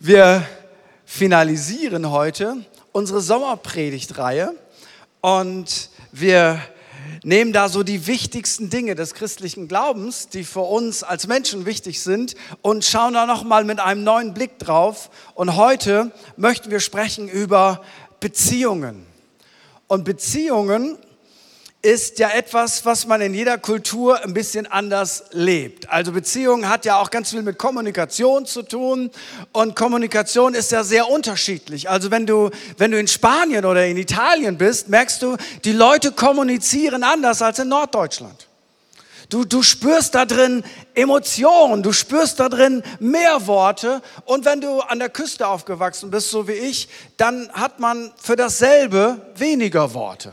Wir finalisieren heute unsere Sommerpredigtreihe und wir nehmen da so die wichtigsten Dinge des christlichen Glaubens, die für uns als Menschen wichtig sind und schauen da noch mal mit einem neuen Blick drauf und heute möchten wir sprechen über Beziehungen. Und Beziehungen ist ja etwas, was man in jeder Kultur ein bisschen anders lebt. Also Beziehung hat ja auch ganz viel mit Kommunikation zu tun und Kommunikation ist ja sehr unterschiedlich. Also wenn du, wenn du in Spanien oder in Italien bist, merkst du, die Leute kommunizieren anders als in Norddeutschland. Du, du spürst da drin Emotionen, du spürst da drin mehr Worte. Und wenn du an der Küste aufgewachsen bist, so wie ich, dann hat man für dasselbe weniger Worte.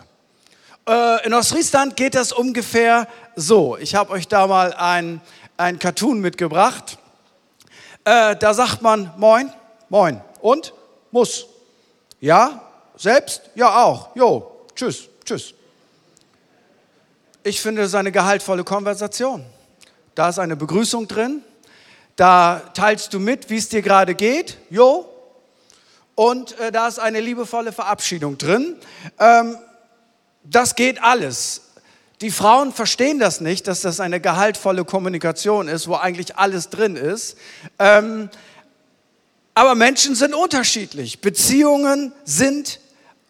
Äh, in Ostfriesland geht das ungefähr so. Ich habe euch da mal ein, ein Cartoon mitgebracht. Äh, da sagt man Moin, Moin und muss. Ja, selbst? Ja, auch. Jo, tschüss, tschüss. Ich finde, das ist eine gehaltvolle Konversation. Da ist eine Begrüßung drin. Da teilst du mit, wie es dir gerade geht. Jo. Und äh, da ist eine liebevolle Verabschiedung drin. Ähm, das geht alles. Die Frauen verstehen das nicht, dass das eine gehaltvolle Kommunikation ist, wo eigentlich alles drin ist. Ähm, aber Menschen sind unterschiedlich. Beziehungen sind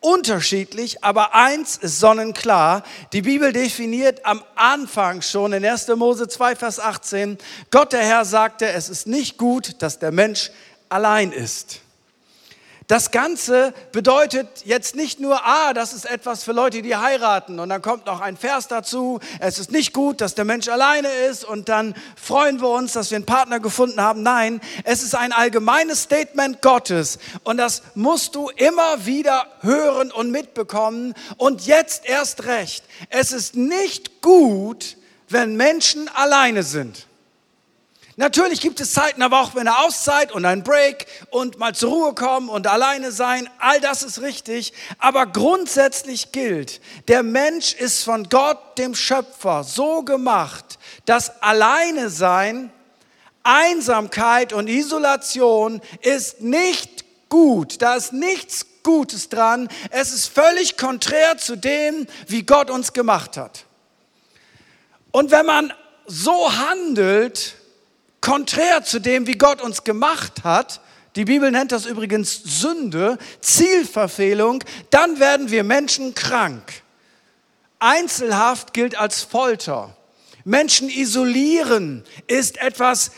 unterschiedlich, aber eins ist sonnenklar. Die Bibel definiert am Anfang schon in 1. Mose 2, Vers 18, Gott der Herr sagte, es ist nicht gut, dass der Mensch allein ist. Das Ganze bedeutet jetzt nicht nur, ah, das ist etwas für Leute, die heiraten und dann kommt noch ein Vers dazu, es ist nicht gut, dass der Mensch alleine ist und dann freuen wir uns, dass wir einen Partner gefunden haben. Nein, es ist ein allgemeines Statement Gottes und das musst du immer wieder hören und mitbekommen und jetzt erst recht. Es ist nicht gut, wenn Menschen alleine sind. Natürlich gibt es Zeiten, aber auch eine Auszeit und ein Break und mal zur Ruhe kommen und alleine sein. All das ist richtig. Aber grundsätzlich gilt, der Mensch ist von Gott, dem Schöpfer, so gemacht, dass alleine sein, Einsamkeit und Isolation ist nicht gut. Da ist nichts Gutes dran. Es ist völlig konträr zu dem, wie Gott uns gemacht hat. Und wenn man so handelt, konträr zu dem, wie Gott uns gemacht hat, die Bibel nennt das übrigens Sünde, Zielverfehlung, dann werden wir Menschen krank. Einzelhaft gilt als Folter. Menschen isolieren ist etwas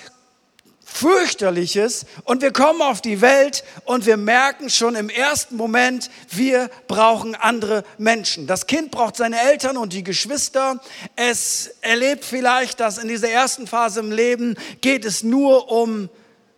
fürchterliches und wir kommen auf die Welt und wir merken schon im ersten Moment, wir brauchen andere Menschen. Das Kind braucht seine Eltern und die Geschwister. Es erlebt vielleicht, dass in dieser ersten Phase im Leben geht es nur um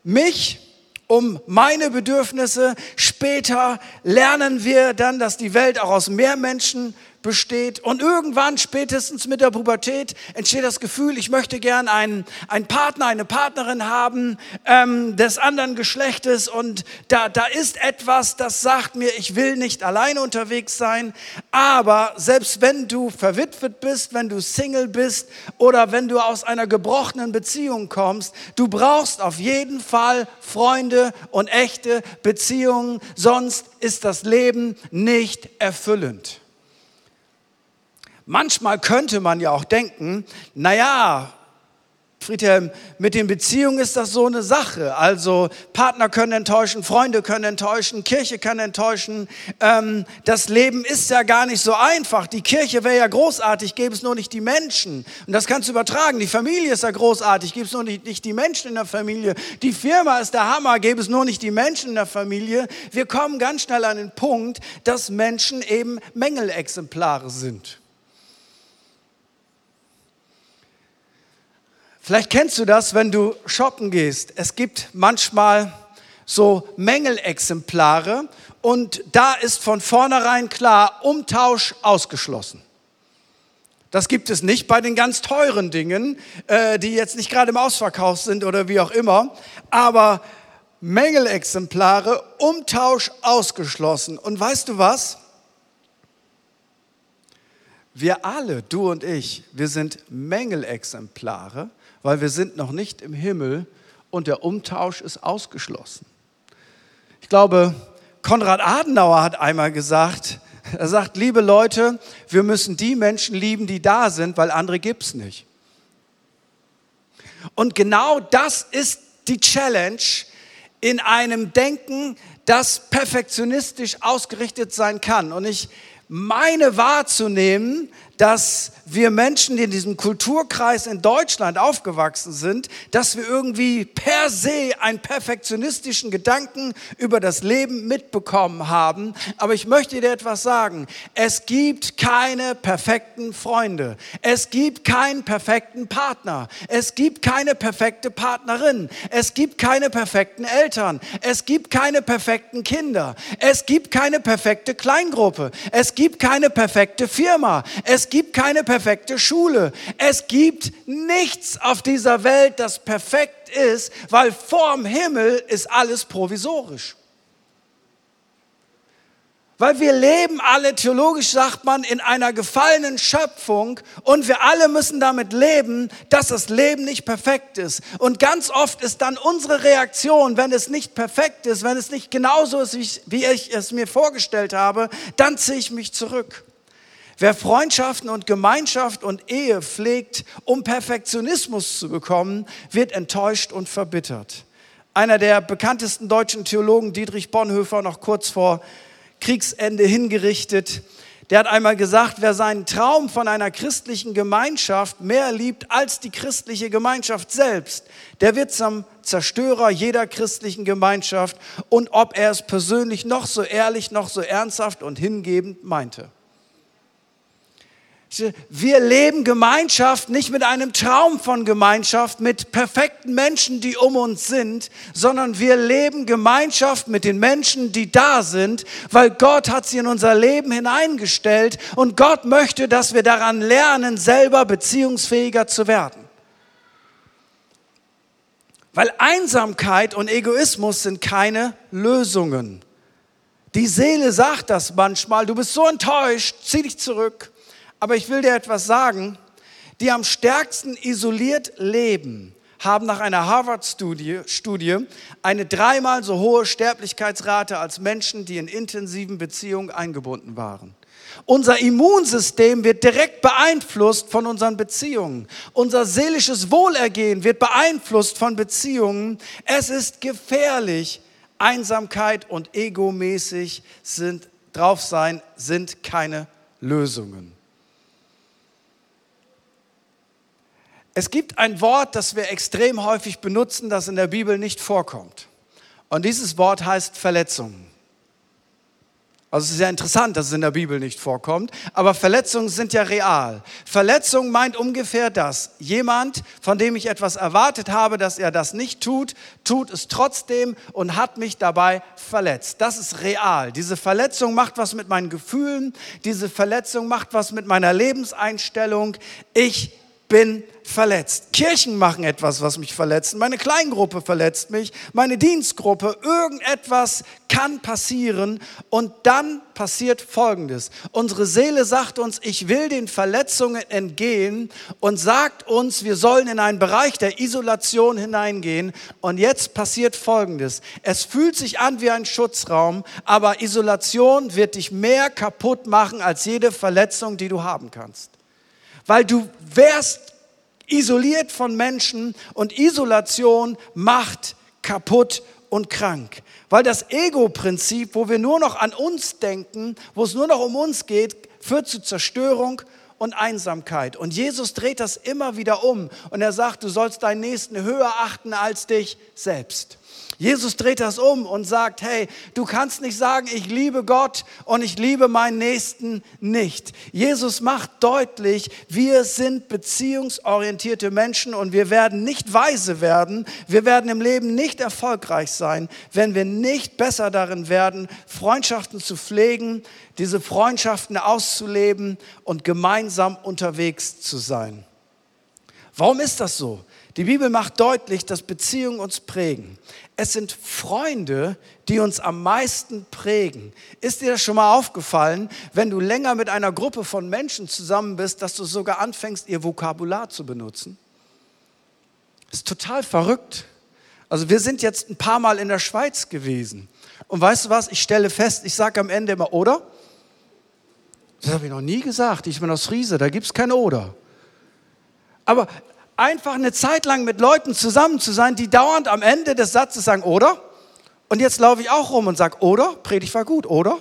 mich, um meine Bedürfnisse. Später lernen wir dann, dass die Welt auch aus mehr Menschen besteht. Und irgendwann, spätestens mit der Pubertät, entsteht das Gefühl, ich möchte gern einen, einen Partner, eine Partnerin haben ähm, des anderen Geschlechtes. Und da, da ist etwas, das sagt mir, ich will nicht alleine unterwegs sein. Aber selbst wenn du verwitwet bist, wenn du Single bist oder wenn du aus einer gebrochenen Beziehung kommst, du brauchst auf jeden Fall Freunde und echte Beziehungen, sonst ist das Leben nicht erfüllend. Manchmal könnte man ja auch denken, naja, Friedhelm, mit den Beziehungen ist das so eine Sache. Also Partner können enttäuschen, Freunde können enttäuschen, Kirche kann enttäuschen. Ähm, das Leben ist ja gar nicht so einfach. Die Kirche wäre ja großartig, gäbe es nur nicht die Menschen. Und das kannst du übertragen. Die Familie ist ja großartig, gäbe es nur nicht, nicht die Menschen in der Familie. Die Firma ist der Hammer, gäbe es nur nicht die Menschen in der Familie. Wir kommen ganz schnell an den Punkt, dass Menschen eben Mängelexemplare sind. Vielleicht kennst du das, wenn du shoppen gehst. Es gibt manchmal so Mängelexemplare und da ist von vornherein klar, Umtausch ausgeschlossen. Das gibt es nicht bei den ganz teuren Dingen, äh, die jetzt nicht gerade im Ausverkauf sind oder wie auch immer. Aber Mängelexemplare, Umtausch ausgeschlossen. Und weißt du was? Wir alle, du und ich, wir sind Mängelexemplare weil wir sind noch nicht im Himmel und der Umtausch ist ausgeschlossen. Ich glaube, Konrad Adenauer hat einmal gesagt, er sagt, liebe Leute, wir müssen die Menschen lieben, die da sind, weil andere gibt es nicht. Und genau das ist die Challenge in einem Denken, das perfektionistisch ausgerichtet sein kann. Und ich meine wahrzunehmen, dass wir Menschen, die in diesem Kulturkreis in Deutschland aufgewachsen sind, dass wir irgendwie per se einen perfektionistischen Gedanken über das Leben mitbekommen haben. Aber ich möchte dir etwas sagen. Es gibt keine perfekten Freunde. Es gibt keinen perfekten Partner. Es gibt keine perfekte Partnerin. Es gibt keine perfekten Eltern. Es gibt keine perfekten Kinder. Es gibt keine perfekte Kleingruppe. Es gibt keine perfekte Firma. Es gibt keine perfekte Schule. Es gibt nichts auf dieser Welt, das perfekt ist, weil vorm Himmel ist alles provisorisch. Weil wir leben alle, theologisch sagt man, in einer gefallenen Schöpfung und wir alle müssen damit leben, dass das Leben nicht perfekt ist. Und ganz oft ist dann unsere Reaktion, wenn es nicht perfekt ist, wenn es nicht genauso ist, wie ich es mir vorgestellt habe, dann ziehe ich mich zurück. Wer Freundschaften und Gemeinschaft und Ehe pflegt, um Perfektionismus zu bekommen, wird enttäuscht und verbittert. Einer der bekanntesten deutschen Theologen, Dietrich Bonhoeffer, noch kurz vor Kriegsende hingerichtet, der hat einmal gesagt, wer seinen Traum von einer christlichen Gemeinschaft mehr liebt als die christliche Gemeinschaft selbst, der wird zum Zerstörer jeder christlichen Gemeinschaft und ob er es persönlich noch so ehrlich, noch so ernsthaft und hingebend meinte. Wir leben Gemeinschaft nicht mit einem Traum von Gemeinschaft, mit perfekten Menschen, die um uns sind, sondern wir leben Gemeinschaft mit den Menschen, die da sind, weil Gott hat sie in unser Leben hineingestellt und Gott möchte, dass wir daran lernen, selber beziehungsfähiger zu werden. Weil Einsamkeit und Egoismus sind keine Lösungen. Die Seele sagt das manchmal, du bist so enttäuscht, zieh dich zurück. Aber ich will dir etwas sagen, die am stärksten isoliert leben, haben nach einer Harvard-Studie Studie eine dreimal so hohe Sterblichkeitsrate als Menschen, die in intensiven Beziehungen eingebunden waren. Unser Immunsystem wird direkt beeinflusst von unseren Beziehungen. Unser seelisches Wohlergehen wird beeinflusst von Beziehungen. Es ist gefährlich. Einsamkeit und egomäßig sind drauf sein sind keine Lösungen. Es gibt ein Wort, das wir extrem häufig benutzen, das in der Bibel nicht vorkommt. Und dieses Wort heißt Verletzung. Also es ist ja interessant, dass es in der Bibel nicht vorkommt, aber Verletzungen sind ja real. Verletzung meint ungefähr das. Jemand, von dem ich etwas erwartet habe, dass er das nicht tut, tut es trotzdem und hat mich dabei verletzt. Das ist real. Diese Verletzung macht was mit meinen Gefühlen, diese Verletzung macht was mit meiner Lebenseinstellung. Ich bin verletzt. Kirchen machen etwas, was mich verletzt. Meine Kleingruppe verletzt mich, meine Dienstgruppe, irgendetwas kann passieren und dann passiert Folgendes. Unsere Seele sagt uns, ich will den Verletzungen entgehen und sagt uns, wir sollen in einen Bereich der Isolation hineingehen und jetzt passiert Folgendes. Es fühlt sich an wie ein Schutzraum, aber Isolation wird dich mehr kaputt machen als jede Verletzung, die du haben kannst weil du wärst isoliert von Menschen und Isolation macht kaputt und krank. Weil das Ego-Prinzip, wo wir nur noch an uns denken, wo es nur noch um uns geht, führt zu Zerstörung und Einsamkeit. Und Jesus dreht das immer wieder um und er sagt, du sollst deinen Nächsten höher achten als dich selbst. Jesus dreht das um und sagt, hey, du kannst nicht sagen, ich liebe Gott und ich liebe meinen Nächsten nicht. Jesus macht deutlich, wir sind beziehungsorientierte Menschen und wir werden nicht weise werden, wir werden im Leben nicht erfolgreich sein, wenn wir nicht besser darin werden, Freundschaften zu pflegen, diese Freundschaften auszuleben und gemeinsam unterwegs zu sein. Warum ist das so? Die Bibel macht deutlich, dass Beziehungen uns prägen. Es sind Freunde, die uns am meisten prägen. Ist dir das schon mal aufgefallen, wenn du länger mit einer Gruppe von Menschen zusammen bist, dass du sogar anfängst, ihr Vokabular zu benutzen? Ist total verrückt. Also wir sind jetzt ein paar Mal in der Schweiz gewesen. Und weißt du was, ich stelle fest, ich sage am Ende immer, oder? Das habe ich noch nie gesagt. Ich bin aus Friese, da gibt es kein Oder. Aber einfach eine Zeit lang mit Leuten zusammen zu sein, die dauernd am Ende des Satzes sagen, oder? Und jetzt laufe ich auch rum und sage, oder? Predigt war gut, oder?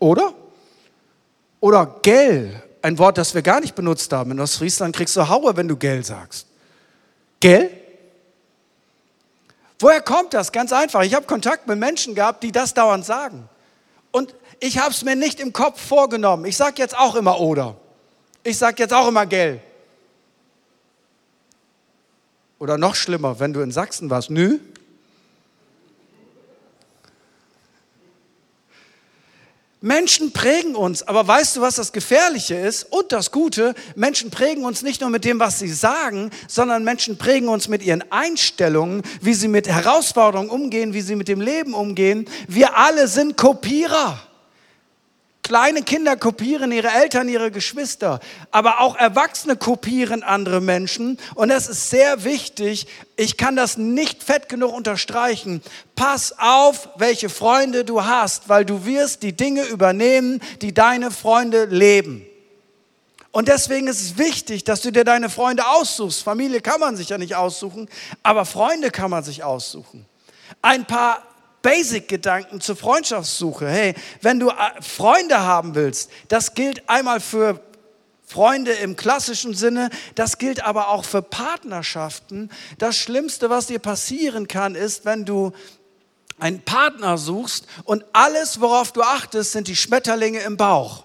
Oder? Oder gell, ein Wort, das wir gar nicht benutzt haben. In Ostfriesland kriegst du Haue, wenn du gell sagst. Gell? Woher kommt das? Ganz einfach. Ich habe Kontakt mit Menschen gehabt, die das dauernd sagen. Und ich habe es mir nicht im Kopf vorgenommen. Ich sage jetzt auch immer oder. Ich sage jetzt auch immer gell. Oder noch schlimmer, wenn du in Sachsen warst, nü. Menschen prägen uns, aber weißt du, was das Gefährliche ist und das Gute? Menschen prägen uns nicht nur mit dem, was sie sagen, sondern Menschen prägen uns mit ihren Einstellungen, wie sie mit Herausforderungen umgehen, wie sie mit dem Leben umgehen. Wir alle sind Kopierer. Kleine Kinder kopieren ihre Eltern, ihre Geschwister, aber auch Erwachsene kopieren andere Menschen. Und das ist sehr wichtig. Ich kann das nicht fett genug unterstreichen. Pass auf, welche Freunde du hast, weil du wirst die Dinge übernehmen, die deine Freunde leben. Und deswegen ist es wichtig, dass du dir deine Freunde aussuchst. Familie kann man sich ja nicht aussuchen, aber Freunde kann man sich aussuchen. Ein paar Basic-Gedanken zur Freundschaftssuche. Hey, wenn du äh, Freunde haben willst, das gilt einmal für Freunde im klassischen Sinne, das gilt aber auch für Partnerschaften. Das Schlimmste, was dir passieren kann, ist, wenn du einen Partner suchst und alles, worauf du achtest, sind die Schmetterlinge im Bauch.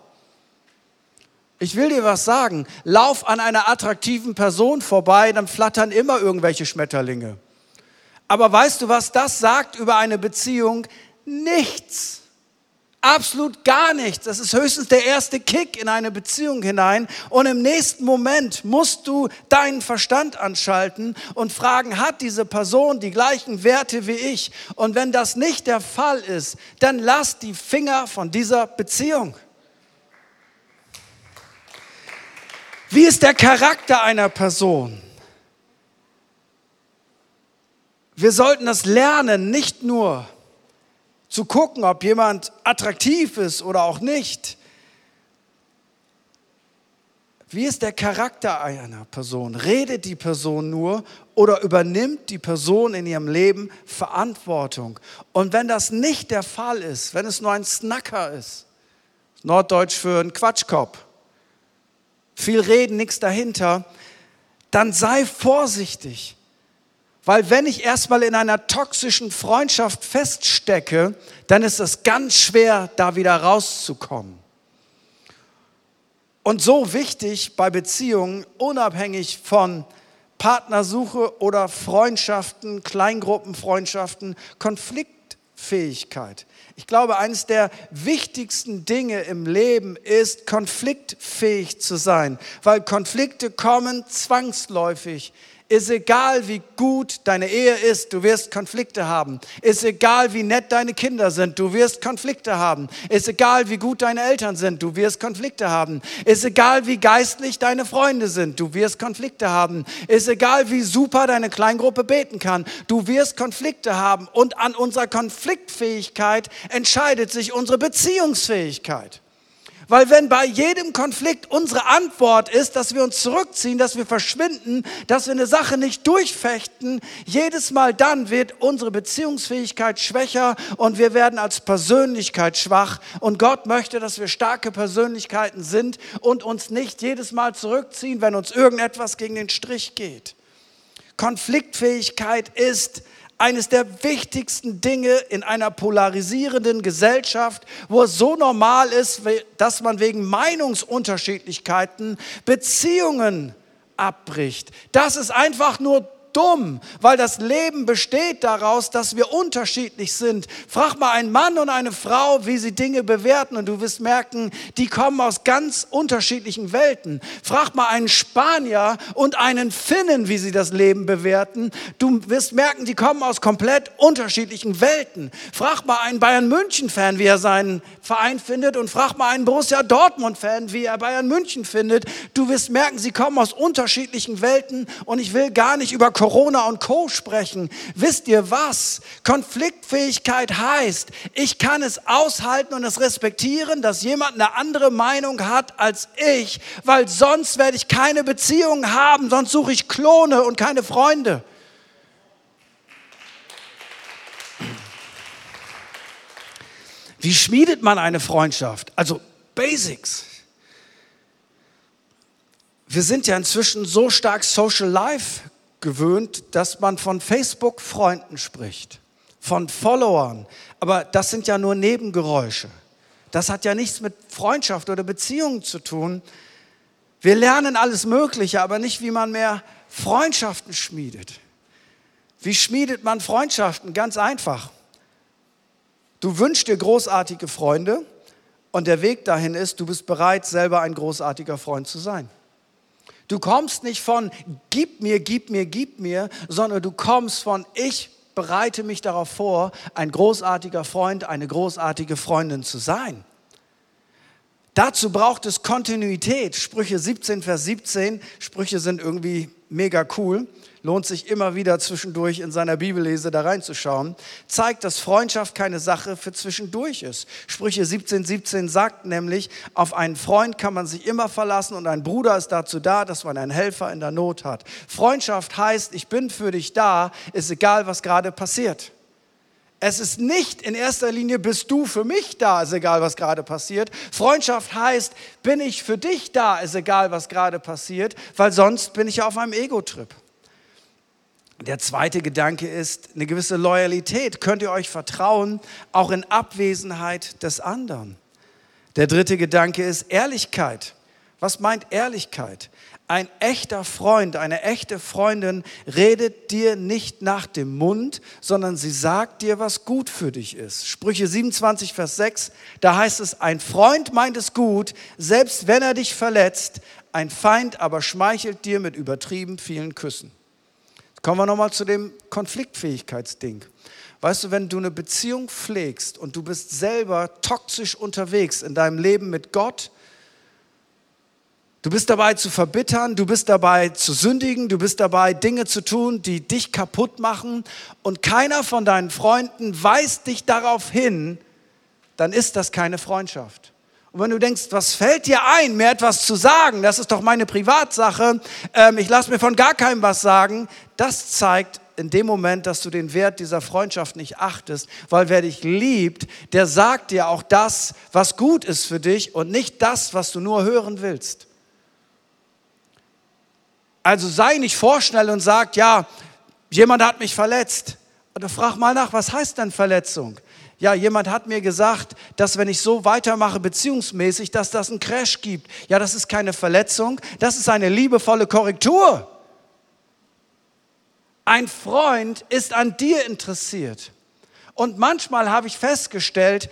Ich will dir was sagen. Lauf an einer attraktiven Person vorbei, dann flattern immer irgendwelche Schmetterlinge. Aber weißt du, was das sagt über eine Beziehung? Nichts. Absolut gar nichts. Das ist höchstens der erste Kick in eine Beziehung hinein. Und im nächsten Moment musst du deinen Verstand anschalten und fragen, hat diese Person die gleichen Werte wie ich? Und wenn das nicht der Fall ist, dann lass die Finger von dieser Beziehung. Wie ist der Charakter einer Person? Wir sollten das lernen, nicht nur zu gucken, ob jemand attraktiv ist oder auch nicht. Wie ist der Charakter einer Person? Redet die Person nur oder übernimmt die Person in ihrem Leben Verantwortung? Und wenn das nicht der Fall ist, wenn es nur ein Snacker ist, Norddeutsch für einen Quatschkopf, viel reden, nichts dahinter, dann sei vorsichtig. Weil wenn ich erstmal in einer toxischen Freundschaft feststecke, dann ist es ganz schwer, da wieder rauszukommen. Und so wichtig bei Beziehungen, unabhängig von Partnersuche oder Freundschaften, Kleingruppenfreundschaften, Konfliktfähigkeit. Ich glaube, eines der wichtigsten Dinge im Leben ist, konfliktfähig zu sein, weil Konflikte kommen zwangsläufig ist egal, wie gut deine Ehe ist, du wirst Konflikte haben. Ist egal, wie nett deine Kinder sind, du wirst Konflikte haben. Ist egal, wie gut deine Eltern sind, du wirst Konflikte haben. Ist egal, wie geistlich deine Freunde sind, du wirst Konflikte haben. Ist egal, wie super deine Kleingruppe beten kann, du wirst Konflikte haben. Und an unserer Konfliktfähigkeit entscheidet sich unsere Beziehungsfähigkeit. Weil wenn bei jedem Konflikt unsere Antwort ist, dass wir uns zurückziehen, dass wir verschwinden, dass wir eine Sache nicht durchfechten, jedes Mal dann wird unsere Beziehungsfähigkeit schwächer und wir werden als Persönlichkeit schwach. Und Gott möchte, dass wir starke Persönlichkeiten sind und uns nicht jedes Mal zurückziehen, wenn uns irgendetwas gegen den Strich geht. Konfliktfähigkeit ist eines der wichtigsten Dinge in einer polarisierenden Gesellschaft, wo es so normal ist, dass man wegen Meinungsunterschiedlichkeiten Beziehungen abbricht. Das ist einfach nur dumm, weil das Leben besteht daraus, dass wir unterschiedlich sind. Frag mal einen Mann und eine Frau, wie sie Dinge bewerten und du wirst merken, die kommen aus ganz unterschiedlichen Welten. Frag mal einen Spanier und einen Finnen, wie sie das Leben bewerten. Du wirst merken, die kommen aus komplett unterschiedlichen Welten. Frag mal einen Bayern München-Fan, wie er seinen Verein findet und frag mal einen Borussia Dortmund-Fan, wie er Bayern München findet. Du wirst merken, sie kommen aus unterschiedlichen Welten und ich will gar nicht über Corona Corona und Co sprechen. Wisst ihr was? Konfliktfähigkeit heißt, ich kann es aushalten und es respektieren, dass jemand eine andere Meinung hat als ich, weil sonst werde ich keine Beziehung haben, sonst suche ich Klone und keine Freunde. Wie schmiedet man eine Freundschaft? Also Basics. Wir sind ja inzwischen so stark Social Life gewöhnt, dass man von Facebook-Freunden spricht, von Followern. Aber das sind ja nur Nebengeräusche. Das hat ja nichts mit Freundschaft oder Beziehungen zu tun. Wir lernen alles Mögliche, aber nicht, wie man mehr Freundschaften schmiedet. Wie schmiedet man Freundschaften? Ganz einfach. Du wünschst dir großartige Freunde und der Weg dahin ist, du bist bereit, selber ein großartiger Freund zu sein. Du kommst nicht von gib mir, gib mir, gib mir, sondern du kommst von ich bereite mich darauf vor, ein großartiger Freund, eine großartige Freundin zu sein. Dazu braucht es Kontinuität. Sprüche 17, Vers 17. Sprüche sind irgendwie mega cool lohnt sich immer wieder zwischendurch in seiner Bibellese da reinzuschauen, zeigt, dass Freundschaft keine Sache für zwischendurch ist. Sprüche 17, 17 sagt nämlich, auf einen Freund kann man sich immer verlassen und ein Bruder ist dazu da, dass man einen Helfer in der Not hat. Freundschaft heißt, ich bin für dich da, ist egal, was gerade passiert. Es ist nicht in erster Linie, bist du für mich da, ist egal, was gerade passiert. Freundschaft heißt, bin ich für dich da, ist egal, was gerade passiert, weil sonst bin ich auf einem Ego-Trip. Der zweite Gedanke ist eine gewisse Loyalität. Könnt ihr euch vertrauen, auch in Abwesenheit des anderen? Der dritte Gedanke ist Ehrlichkeit. Was meint Ehrlichkeit? Ein echter Freund, eine echte Freundin redet dir nicht nach dem Mund, sondern sie sagt dir, was gut für dich ist. Sprüche 27, Vers 6, da heißt es, ein Freund meint es gut, selbst wenn er dich verletzt, ein Feind aber schmeichelt dir mit übertrieben vielen Küssen. Kommen wir nochmal zu dem Konfliktfähigkeitsding. Weißt du, wenn du eine Beziehung pflegst und du bist selber toxisch unterwegs in deinem Leben mit Gott, du bist dabei zu verbittern, du bist dabei zu sündigen, du bist dabei Dinge zu tun, die dich kaputt machen und keiner von deinen Freunden weist dich darauf hin, dann ist das keine Freundschaft. Und wenn du denkst, was fällt dir ein, mir etwas zu sagen, das ist doch meine Privatsache, ähm, ich lasse mir von gar keinem was sagen, das zeigt in dem Moment, dass du den Wert dieser Freundschaft nicht achtest, weil wer dich liebt, der sagt dir auch das, was gut ist für dich und nicht das, was du nur hören willst. Also sei nicht vorschnell und sag, ja, jemand hat mich verletzt. Oder frag mal nach, was heißt denn Verletzung? Ja, jemand hat mir gesagt, dass wenn ich so weitermache beziehungsmäßig, dass das einen Crash gibt. Ja, das ist keine Verletzung, das ist eine liebevolle Korrektur. Ein Freund ist an dir interessiert. Und manchmal habe ich festgestellt,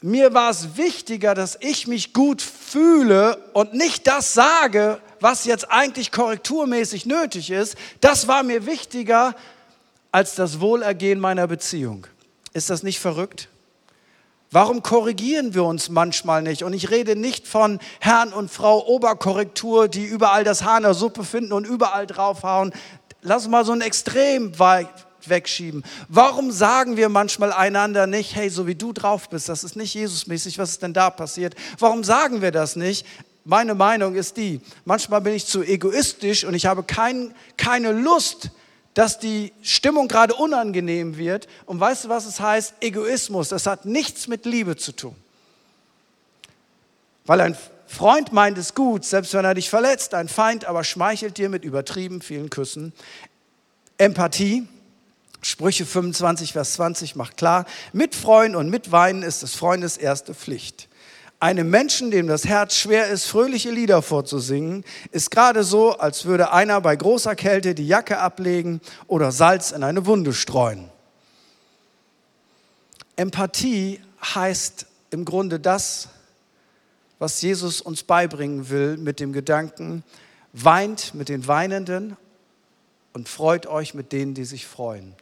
mir war es wichtiger, dass ich mich gut fühle und nicht das sage, was jetzt eigentlich korrekturmäßig nötig ist. Das war mir wichtiger als das Wohlergehen meiner Beziehung. Ist das nicht verrückt? Warum korrigieren wir uns manchmal nicht? Und ich rede nicht von Herrn und Frau Oberkorrektur, die überall das Haar in der Suppe finden und überall draufhauen. Lass mal so ein Extrem wegschieben. Warum sagen wir manchmal einander nicht, hey, so wie du drauf bist, das ist nicht Jesusmäßig, was ist denn da passiert? Warum sagen wir das nicht? Meine Meinung ist die, manchmal bin ich zu egoistisch und ich habe kein, keine Lust, dass die Stimmung gerade unangenehm wird. Und weißt du, was es heißt? Egoismus. Das hat nichts mit Liebe zu tun. Weil ein Freund meint es gut, selbst wenn er dich verletzt, ein Feind aber schmeichelt dir mit übertrieben vielen Küssen. Empathie, Sprüche 25, Vers 20 macht klar, mitfreuen und mitweinen ist des Freundes erste Pflicht. Einem Menschen, dem das Herz schwer ist, fröhliche Lieder vorzusingen, ist gerade so, als würde einer bei großer Kälte die Jacke ablegen oder Salz in eine Wunde streuen. Empathie heißt im Grunde das, was Jesus uns beibringen will mit dem Gedanken, weint mit den Weinenden und freut euch mit denen, die sich freuen.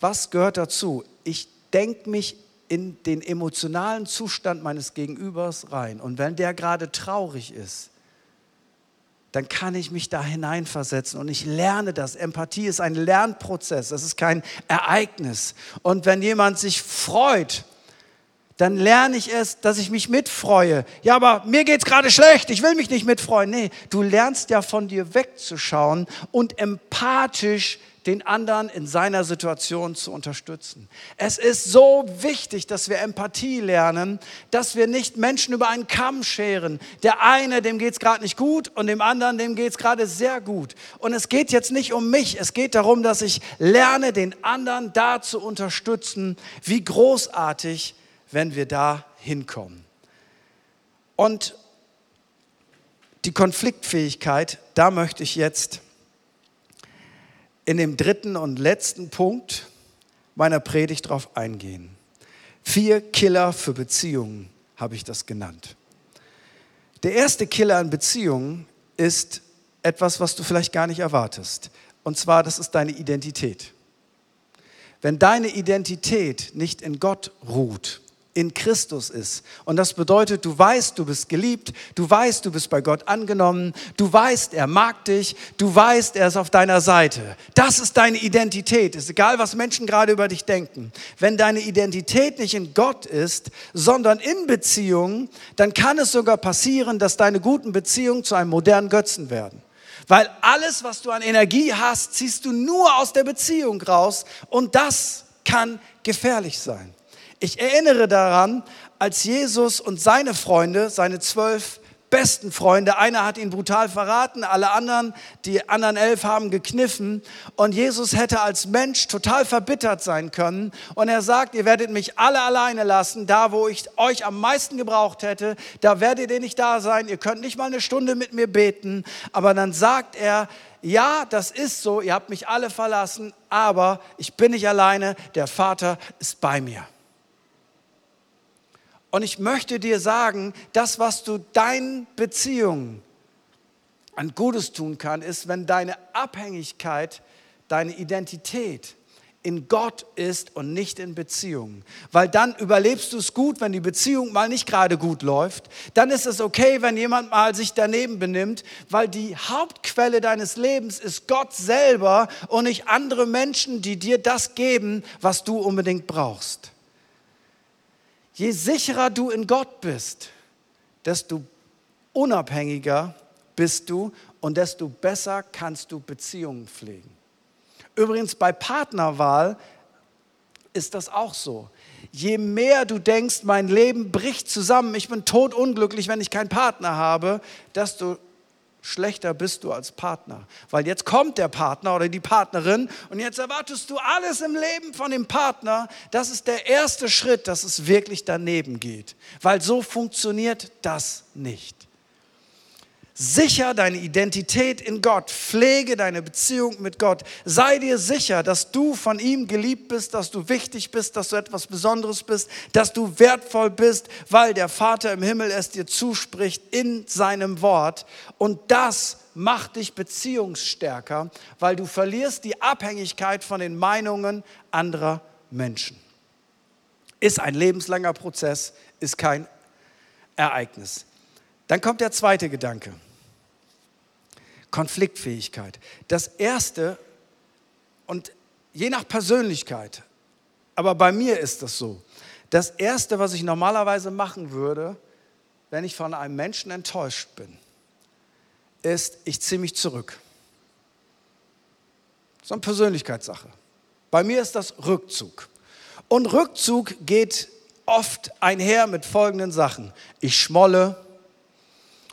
Was gehört dazu? Ich denke mich in den emotionalen Zustand meines Gegenübers rein. Und wenn der gerade traurig ist, dann kann ich mich da hineinversetzen und ich lerne das. Empathie ist ein Lernprozess, das ist kein Ereignis. Und wenn jemand sich freut, dann lerne ich es, dass ich mich mitfreue. Ja, aber mir geht es gerade schlecht, ich will mich nicht mitfreuen. Nee, du lernst ja von dir wegzuschauen und empathisch den anderen in seiner Situation zu unterstützen. Es ist so wichtig, dass wir Empathie lernen, dass wir nicht Menschen über einen Kamm scheren. Der eine, dem geht es gerade nicht gut und dem anderen, dem geht es gerade sehr gut. Und es geht jetzt nicht um mich, es geht darum, dass ich lerne, den anderen da zu unterstützen. Wie großartig, wenn wir da hinkommen. Und die Konfliktfähigkeit, da möchte ich jetzt in dem dritten und letzten Punkt meiner Predigt drauf eingehen. Vier Killer für Beziehungen habe ich das genannt. Der erste Killer an Beziehungen ist etwas, was du vielleicht gar nicht erwartest. Und zwar, das ist deine Identität. Wenn deine Identität nicht in Gott ruht, in Christus ist. Und das bedeutet, du weißt, du bist geliebt, du weißt, du bist bei Gott angenommen, du weißt, er mag dich, du weißt, er ist auf deiner Seite. Das ist deine Identität. Ist egal, was Menschen gerade über dich denken. Wenn deine Identität nicht in Gott ist, sondern in Beziehungen, dann kann es sogar passieren, dass deine guten Beziehungen zu einem modernen Götzen werden. Weil alles, was du an Energie hast, ziehst du nur aus der Beziehung raus und das kann gefährlich sein. Ich erinnere daran, als Jesus und seine Freunde, seine zwölf besten Freunde, einer hat ihn brutal verraten, alle anderen, die anderen elf haben gekniffen und Jesus hätte als Mensch total verbittert sein können und er sagt, ihr werdet mich alle alleine lassen, da wo ich euch am meisten gebraucht hätte, da werdet ihr nicht da sein, ihr könnt nicht mal eine Stunde mit mir beten, aber dann sagt er, ja, das ist so, ihr habt mich alle verlassen, aber ich bin nicht alleine, der Vater ist bei mir. Und ich möchte dir sagen, das, was du deinen Beziehungen an Gutes tun kann, ist, wenn deine Abhängigkeit, deine Identität in Gott ist und nicht in Beziehungen. Weil dann überlebst du es gut, wenn die Beziehung mal nicht gerade gut läuft. Dann ist es okay, wenn jemand mal sich daneben benimmt, weil die Hauptquelle deines Lebens ist Gott selber und nicht andere Menschen, die dir das geben, was du unbedingt brauchst. Je sicherer du in Gott bist, desto unabhängiger bist du und desto besser kannst du Beziehungen pflegen. Übrigens bei Partnerwahl ist das auch so. Je mehr du denkst, mein Leben bricht zusammen, ich bin totunglücklich, wenn ich keinen Partner habe, desto schlechter bist du als Partner. Weil jetzt kommt der Partner oder die Partnerin und jetzt erwartest du alles im Leben von dem Partner. Das ist der erste Schritt, dass es wirklich daneben geht. Weil so funktioniert das nicht. Sicher deine Identität in Gott, pflege deine Beziehung mit Gott. Sei dir sicher, dass du von ihm geliebt bist, dass du wichtig bist, dass du etwas Besonderes bist, dass du wertvoll bist, weil der Vater im Himmel es dir zuspricht in seinem Wort. Und das macht dich beziehungsstärker, weil du verlierst die Abhängigkeit von den Meinungen anderer Menschen. Ist ein lebenslanger Prozess, ist kein Ereignis. Dann kommt der zweite Gedanke. Konfliktfähigkeit. Das erste, und je nach Persönlichkeit, aber bei mir ist das so, das erste, was ich normalerweise machen würde, wenn ich von einem Menschen enttäuscht bin, ist, ich ziehe mich zurück. So eine Persönlichkeitssache. Bei mir ist das Rückzug. Und Rückzug geht oft einher mit folgenden Sachen. Ich schmolle,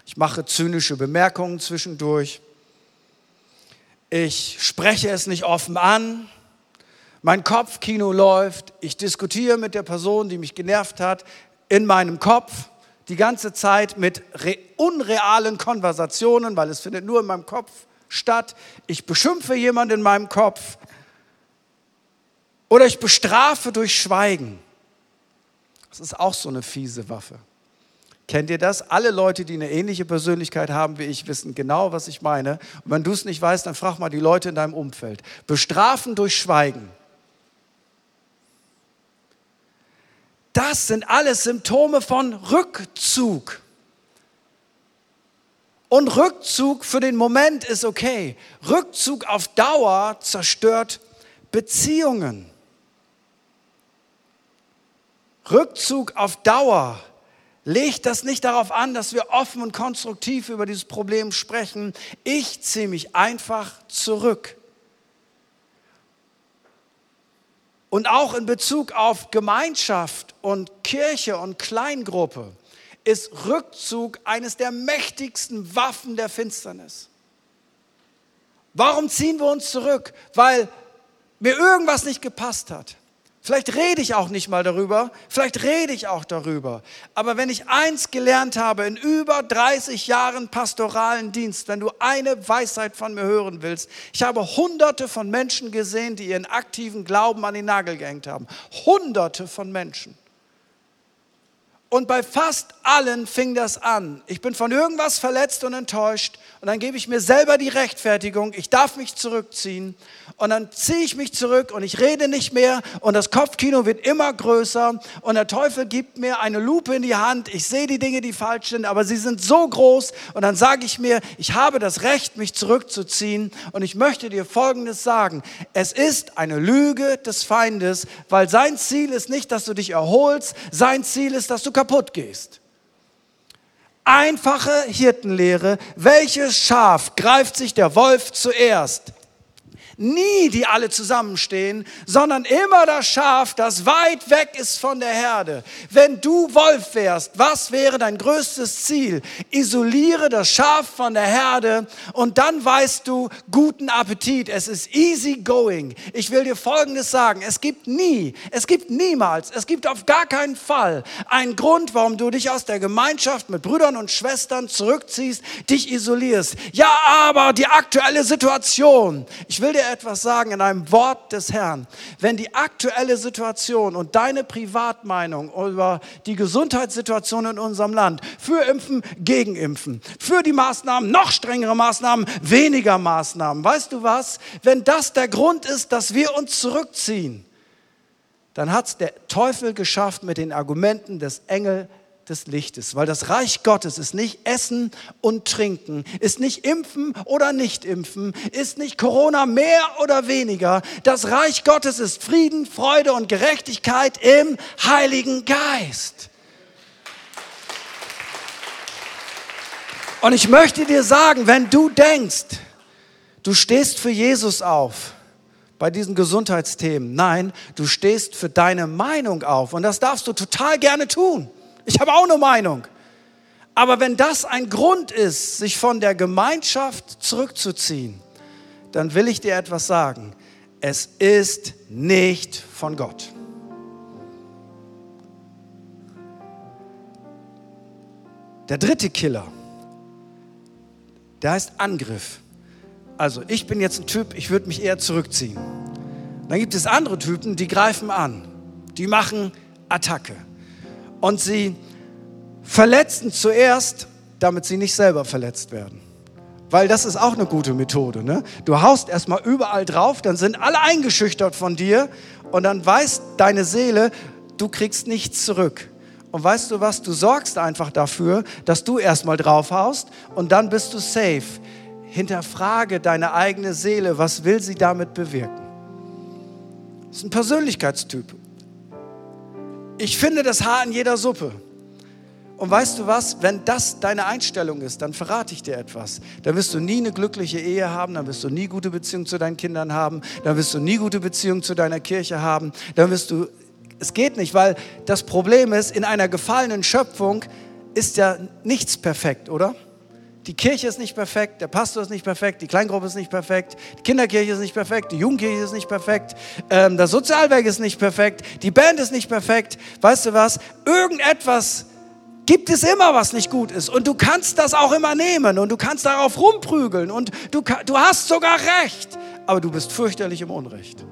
ich mache zynische Bemerkungen zwischendurch, ich spreche es nicht offen an, mein Kopfkino läuft, ich diskutiere mit der Person, die mich genervt hat, in meinem Kopf die ganze Zeit mit unrealen Konversationen, weil es findet nur in meinem Kopf statt. Ich beschimpfe jemanden in meinem Kopf oder ich bestrafe durch Schweigen. Das ist auch so eine fiese Waffe. Kennt ihr das? Alle Leute, die eine ähnliche Persönlichkeit haben wie ich, wissen genau, was ich meine. Und wenn du es nicht weißt, dann frag mal die Leute in deinem Umfeld. Bestrafen durch Schweigen. Das sind alles Symptome von Rückzug. Und Rückzug für den Moment ist okay. Rückzug auf Dauer zerstört Beziehungen. Rückzug auf Dauer legt das nicht darauf an, dass wir offen und konstruktiv über dieses Problem sprechen. Ich ziehe mich einfach zurück. Und auch in Bezug auf Gemeinschaft und Kirche und Kleingruppe ist Rückzug eines der mächtigsten Waffen der Finsternis. Warum ziehen wir uns zurück? Weil mir irgendwas nicht gepasst hat. Vielleicht rede ich auch nicht mal darüber, vielleicht rede ich auch darüber. Aber wenn ich eins gelernt habe in über 30 Jahren pastoralen Dienst, wenn du eine Weisheit von mir hören willst, ich habe hunderte von Menschen gesehen, die ihren aktiven Glauben an den Nagel gehängt haben. Hunderte von Menschen. Und bei fast allen fing das an. Ich bin von irgendwas verletzt und enttäuscht. Und dann gebe ich mir selber die Rechtfertigung, ich darf mich zurückziehen. Und dann ziehe ich mich zurück und ich rede nicht mehr. Und das Kopfkino wird immer größer. Und der Teufel gibt mir eine Lupe in die Hand. Ich sehe die Dinge, die falsch sind, aber sie sind so groß. Und dann sage ich mir, ich habe das Recht, mich zurückzuziehen. Und ich möchte dir Folgendes sagen. Es ist eine Lüge des Feindes, weil sein Ziel ist nicht, dass du dich erholst, sein Ziel ist, dass du kaputt gehst. Einfache Hirtenlehre. Welches Schaf greift sich der Wolf zuerst? Nie die alle zusammenstehen, sondern immer das Schaf, das weit weg ist von der Herde. Wenn du Wolf wärst, was wäre dein größtes Ziel? Isoliere das Schaf von der Herde und dann weißt du guten Appetit. Es ist easy going. Ich will dir Folgendes sagen. Es gibt nie, es gibt niemals, es gibt auf gar keinen Fall einen Grund, warum du dich aus der Gemeinschaft mit Brüdern und Schwestern zurückziehst, dich isolierst. Ja, aber die aktuelle Situation. Ich will dir etwas sagen in einem Wort des Herrn. Wenn die aktuelle Situation und deine Privatmeinung über die Gesundheitssituation in unserem Land für Impfen, gegen Impfen, für die Maßnahmen, noch strengere Maßnahmen, weniger Maßnahmen, weißt du was? Wenn das der Grund ist, dass wir uns zurückziehen, dann hat es der Teufel geschafft mit den Argumenten des Engel des Lichtes, weil das Reich Gottes ist nicht Essen und Trinken, ist nicht Impfen oder nicht Impfen, ist nicht Corona mehr oder weniger. Das Reich Gottes ist Frieden, Freude und Gerechtigkeit im Heiligen Geist. Und ich möchte dir sagen, wenn du denkst, du stehst für Jesus auf, bei diesen Gesundheitsthemen. Nein, du stehst für deine Meinung auf und das darfst du total gerne tun. Ich habe auch eine Meinung. Aber wenn das ein Grund ist, sich von der Gemeinschaft zurückzuziehen, dann will ich dir etwas sagen. Es ist nicht von Gott. Der dritte Killer, der heißt Angriff. Also ich bin jetzt ein Typ, ich würde mich eher zurückziehen. Dann gibt es andere Typen, die greifen an, die machen Attacke und sie verletzen zuerst, damit sie nicht selber verletzt werden. Weil das ist auch eine gute Methode. Ne? Du haust erstmal überall drauf, dann sind alle eingeschüchtert von dir und dann weiß deine Seele, du kriegst nichts zurück. Und weißt du was, du sorgst einfach dafür, dass du erstmal draufhaust und dann bist du safe. Hinterfrage deine eigene Seele, was will sie damit bewirken? Das ist ein Persönlichkeitstyp. Ich finde das Haar in jeder Suppe. Und weißt du was, wenn das deine Einstellung ist, dann verrate ich dir etwas. Dann wirst du nie eine glückliche Ehe haben, dann wirst du nie gute Beziehung zu deinen Kindern haben, dann wirst du nie gute Beziehung zu deiner Kirche haben, dann wirst du, es geht nicht, weil das Problem ist, in einer gefallenen Schöpfung ist ja nichts perfekt, oder? Die Kirche ist nicht perfekt, der Pastor ist nicht perfekt, die Kleingruppe ist nicht perfekt, die Kinderkirche ist nicht perfekt, die Jugendkirche ist nicht perfekt, ähm, das Sozialwerk ist nicht perfekt, die Band ist nicht perfekt. Weißt du was? Irgendetwas gibt es immer, was nicht gut ist. Und du kannst das auch immer nehmen und du kannst darauf rumprügeln und du, du hast sogar Recht, aber du bist fürchterlich im Unrecht.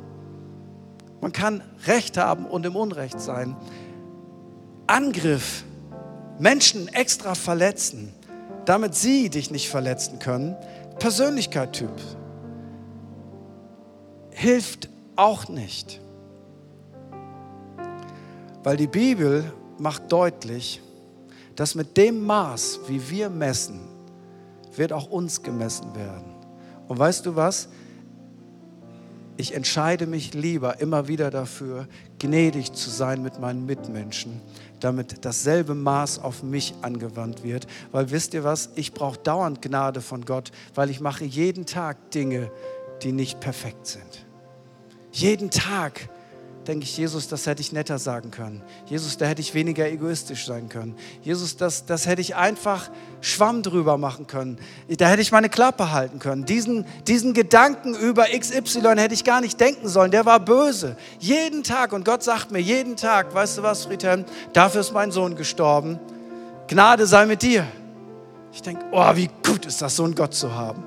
Man kann Recht haben und im Unrecht sein. Angriff, Menschen extra verletzen damit sie dich nicht verletzen können. Persönlichkeit-Typ. Hilft auch nicht. Weil die Bibel macht deutlich, dass mit dem Maß, wie wir messen, wird auch uns gemessen werden. Und weißt du was? Ich entscheide mich lieber immer wieder dafür, gnädig zu sein mit meinen Mitmenschen, damit dasselbe Maß auf mich angewandt wird. Weil wisst ihr was? Ich brauche dauernd Gnade von Gott, weil ich mache jeden Tag Dinge, die nicht perfekt sind. Jeden Tag denke ich, Jesus, das hätte ich netter sagen können. Jesus, da hätte ich weniger egoistisch sein können. Jesus, das, das hätte ich einfach Schwamm drüber machen können. Da hätte ich meine Klappe halten können. Diesen, diesen Gedanken über XY hätte ich gar nicht denken sollen. Der war böse. Jeden Tag. Und Gott sagt mir jeden Tag, weißt du was, Friedhelm, dafür ist mein Sohn gestorben. Gnade sei mit dir. Ich denke, oh, wie gut ist das, so einen Gott zu haben.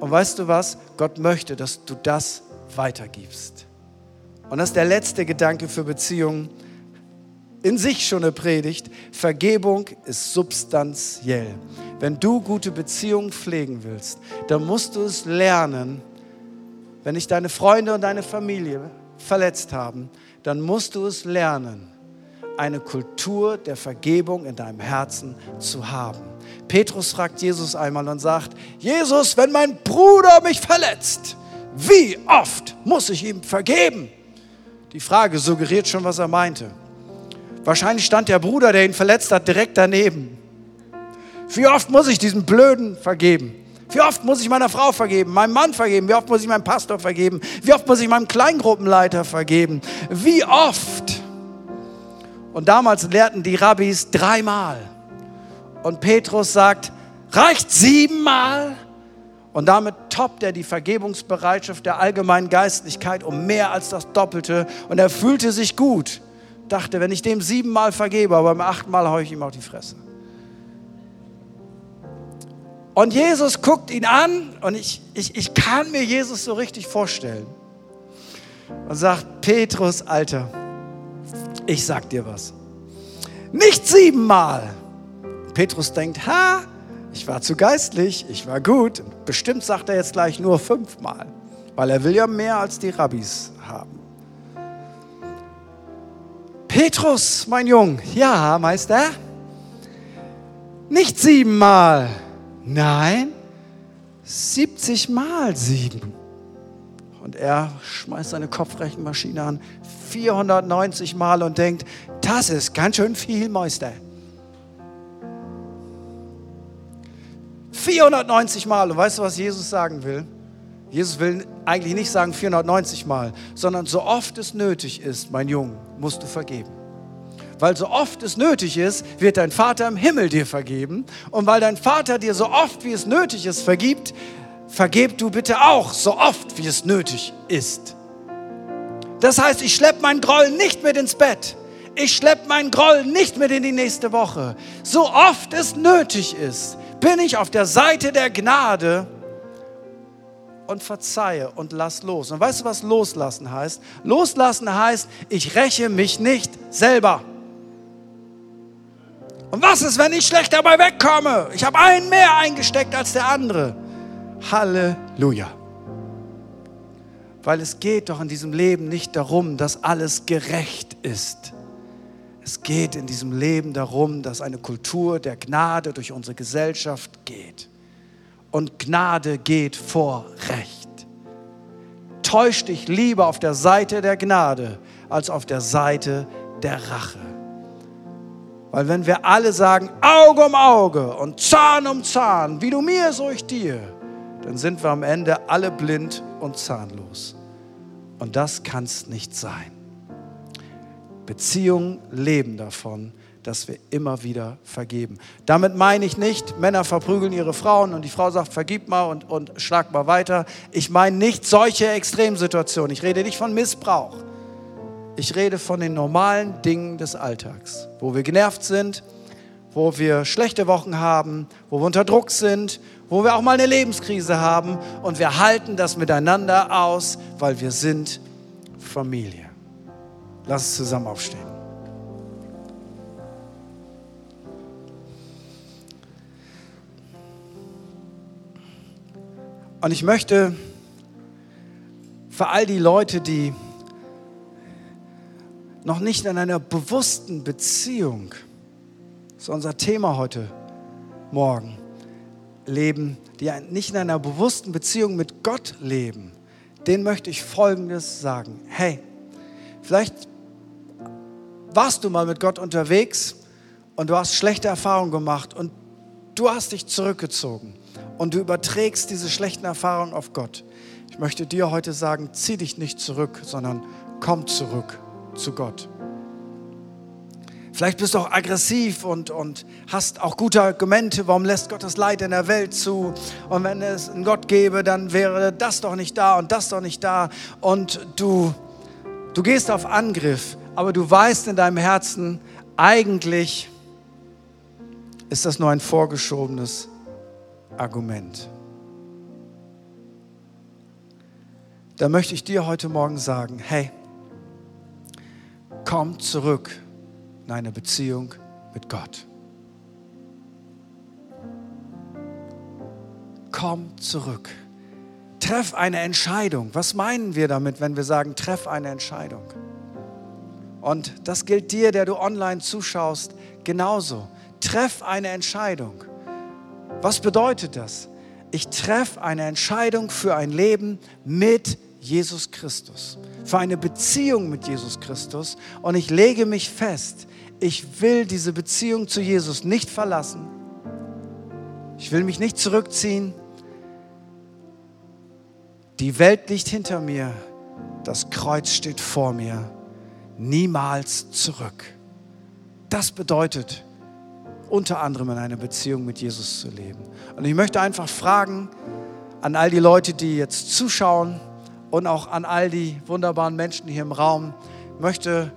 Und weißt du was? Gott möchte, dass du das weitergibst. Und das ist der letzte Gedanke für Beziehungen. In sich schon eine Predigt. Vergebung ist substanziell. Wenn du gute Beziehungen pflegen willst, dann musst du es lernen, wenn dich deine Freunde und deine Familie verletzt haben, dann musst du es lernen, eine Kultur der Vergebung in deinem Herzen zu haben. Petrus fragt Jesus einmal und sagt, Jesus, wenn mein Bruder mich verletzt, wie oft muss ich ihm vergeben? Die Frage suggeriert schon, was er meinte. Wahrscheinlich stand der Bruder, der ihn verletzt hat, direkt daneben. Wie oft muss ich diesem Blöden vergeben? Wie oft muss ich meiner Frau vergeben, meinem Mann vergeben? Wie oft muss ich meinem Pastor vergeben? Wie oft muss ich meinem Kleingruppenleiter vergeben? Wie oft? Und damals lehrten die Rabbis dreimal. Und Petrus sagt, reicht siebenmal? Und damit toppt er die Vergebungsbereitschaft der allgemeinen Geistlichkeit um mehr als das Doppelte. Und er fühlte sich gut. Dachte, wenn ich dem siebenmal vergebe, aber beim achten Mal haue ich ihm auf die Fresse. Und Jesus guckt ihn an und ich, ich, ich kann mir Jesus so richtig vorstellen. Und sagt, Petrus, Alter, ich sag dir was. Nicht siebenmal. Petrus denkt, ha, ich war zu geistlich, ich war gut. Bestimmt sagt er jetzt gleich nur fünfmal, weil er will ja mehr als die Rabbis haben. Petrus, mein Jung, ja, Meister, nicht siebenmal, nein, 70 mal sieben. Und er schmeißt seine Kopfrechenmaschine an, 490 Mal und denkt, das ist ganz schön viel, Meister. 490 Mal. Und weißt du, was Jesus sagen will? Jesus will eigentlich nicht sagen 490 Mal, sondern so oft es nötig ist, mein Junge, musst du vergeben. Weil so oft es nötig ist, wird dein Vater im Himmel dir vergeben. Und weil dein Vater dir so oft, wie es nötig ist, vergibt, vergeb du bitte auch so oft, wie es nötig ist. Das heißt, ich schleppe meinen Groll nicht mit ins Bett. Ich schleppe meinen Groll nicht mit in die nächste Woche. So oft es nötig ist, bin ich auf der Seite der Gnade und verzeihe und lass los. Und weißt du, was loslassen heißt? Loslassen heißt, ich räche mich nicht selber. Und was ist, wenn ich schlecht dabei wegkomme? Ich habe einen mehr eingesteckt als der andere. Halleluja. Weil es geht doch in diesem Leben nicht darum, dass alles gerecht ist. Es geht in diesem Leben darum, dass eine Kultur der Gnade durch unsere Gesellschaft geht. Und Gnade geht vor Recht. Täusch dich lieber auf der Seite der Gnade als auf der Seite der Rache. Weil wenn wir alle sagen, Auge um Auge und Zahn um Zahn, wie du mir, so ich dir, dann sind wir am Ende alle blind und zahnlos. Und das kann es nicht sein. Beziehungen leben davon, dass wir immer wieder vergeben. Damit meine ich nicht, Männer verprügeln ihre Frauen und die Frau sagt, vergib mal und, und schlag mal weiter. Ich meine nicht solche Extremsituationen. Ich rede nicht von Missbrauch. Ich rede von den normalen Dingen des Alltags, wo wir genervt sind, wo wir schlechte Wochen haben, wo wir unter Druck sind, wo wir auch mal eine Lebenskrise haben und wir halten das miteinander aus, weil wir sind Familie. Lass uns zusammen aufstehen. Und ich möchte für all die Leute, die noch nicht in einer bewussten Beziehung, das ist unser Thema heute Morgen, leben, die nicht in einer bewussten Beziehung mit Gott leben, den möchte ich Folgendes sagen. Hey, vielleicht warst du mal mit Gott unterwegs und du hast schlechte Erfahrungen gemacht und du hast dich zurückgezogen und du überträgst diese schlechten Erfahrungen auf Gott. Ich möchte dir heute sagen, zieh dich nicht zurück, sondern komm zurück zu Gott. Vielleicht bist du auch aggressiv und, und hast auch gute Argumente, warum lässt Gott das Leid in der Welt zu? Und wenn es einen Gott gäbe, dann wäre das doch nicht da und das doch nicht da. Und du, du gehst auf Angriff, aber du weißt in deinem Herzen, eigentlich ist das nur ein vorgeschobenes Argument. Da möchte ich dir heute Morgen sagen, hey, komm zurück in eine Beziehung mit Gott. Komm zurück. Treff eine Entscheidung. Was meinen wir damit, wenn wir sagen, treff eine Entscheidung? Und das gilt dir, der du online zuschaust, genauso. Treff eine Entscheidung. Was bedeutet das? Ich treffe eine Entscheidung für ein Leben mit Jesus Christus, für eine Beziehung mit Jesus Christus und ich lege mich fest, ich will diese Beziehung zu Jesus nicht verlassen. Ich will mich nicht zurückziehen. Die Welt liegt hinter mir, das Kreuz steht vor mir. Niemals zurück. Das bedeutet unter anderem in einer Beziehung mit Jesus zu leben. Und ich möchte einfach fragen an all die Leute, die jetzt zuschauen und auch an all die wunderbaren Menschen hier im Raum, möchte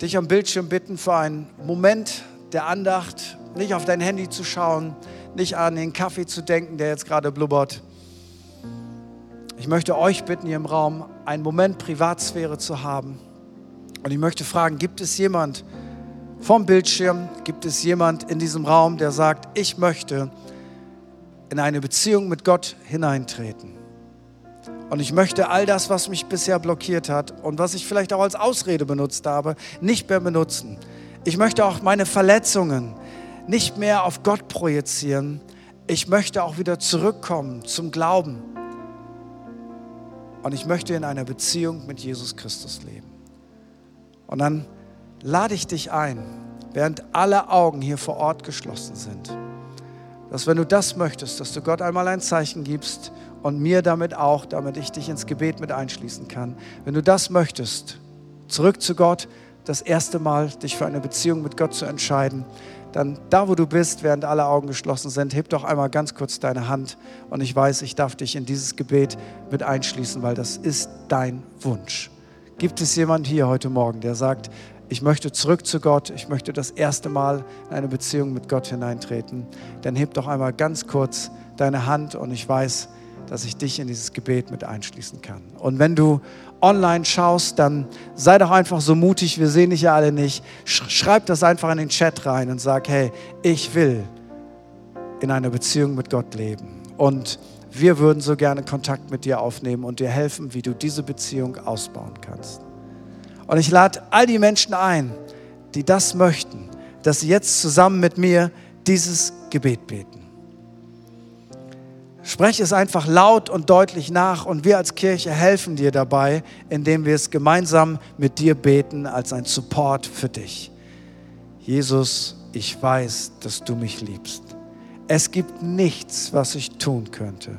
dich am Bildschirm bitten, für einen Moment der Andacht nicht auf dein Handy zu schauen, nicht an den Kaffee zu denken, der jetzt gerade blubbert. Ich möchte euch bitten, hier im Raum einen Moment Privatsphäre zu haben. Und ich möchte fragen, gibt es jemand vom Bildschirm, gibt es jemand in diesem Raum, der sagt, ich möchte in eine Beziehung mit Gott hineintreten? Und ich möchte all das, was mich bisher blockiert hat und was ich vielleicht auch als Ausrede benutzt habe, nicht mehr benutzen. Ich möchte auch meine Verletzungen nicht mehr auf Gott projizieren. Ich möchte auch wieder zurückkommen zum Glauben. Und ich möchte in einer Beziehung mit Jesus Christus leben. Und dann lade ich dich ein, während alle Augen hier vor Ort geschlossen sind, dass wenn du das möchtest, dass du Gott einmal ein Zeichen gibst, und mir damit auch, damit ich dich ins Gebet mit einschließen kann. Wenn du das möchtest, zurück zu Gott, das erste Mal dich für eine Beziehung mit Gott zu entscheiden, dann da, wo du bist, während alle Augen geschlossen sind, heb doch einmal ganz kurz deine Hand und ich weiß, ich darf dich in dieses Gebet mit einschließen, weil das ist dein Wunsch. Gibt es jemand hier heute Morgen, der sagt, ich möchte zurück zu Gott, ich möchte das erste Mal in eine Beziehung mit Gott hineintreten, dann heb doch einmal ganz kurz deine Hand und ich weiß, dass ich dich in dieses Gebet mit einschließen kann. Und wenn du online schaust, dann sei doch einfach so mutig, wir sehen dich ja alle nicht. Schreib das einfach in den Chat rein und sag, hey, ich will in einer Beziehung mit Gott leben. Und wir würden so gerne Kontakt mit dir aufnehmen und dir helfen, wie du diese Beziehung ausbauen kannst. Und ich lade all die Menschen ein, die das möchten, dass sie jetzt zusammen mit mir dieses Gebet beten. Spreche es einfach laut und deutlich nach und wir als Kirche helfen dir dabei, indem wir es gemeinsam mit dir beten als ein Support für dich. Jesus, ich weiß, dass du mich liebst. Es gibt nichts, was ich tun könnte,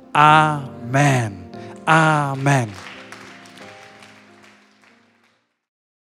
Amen. Amen.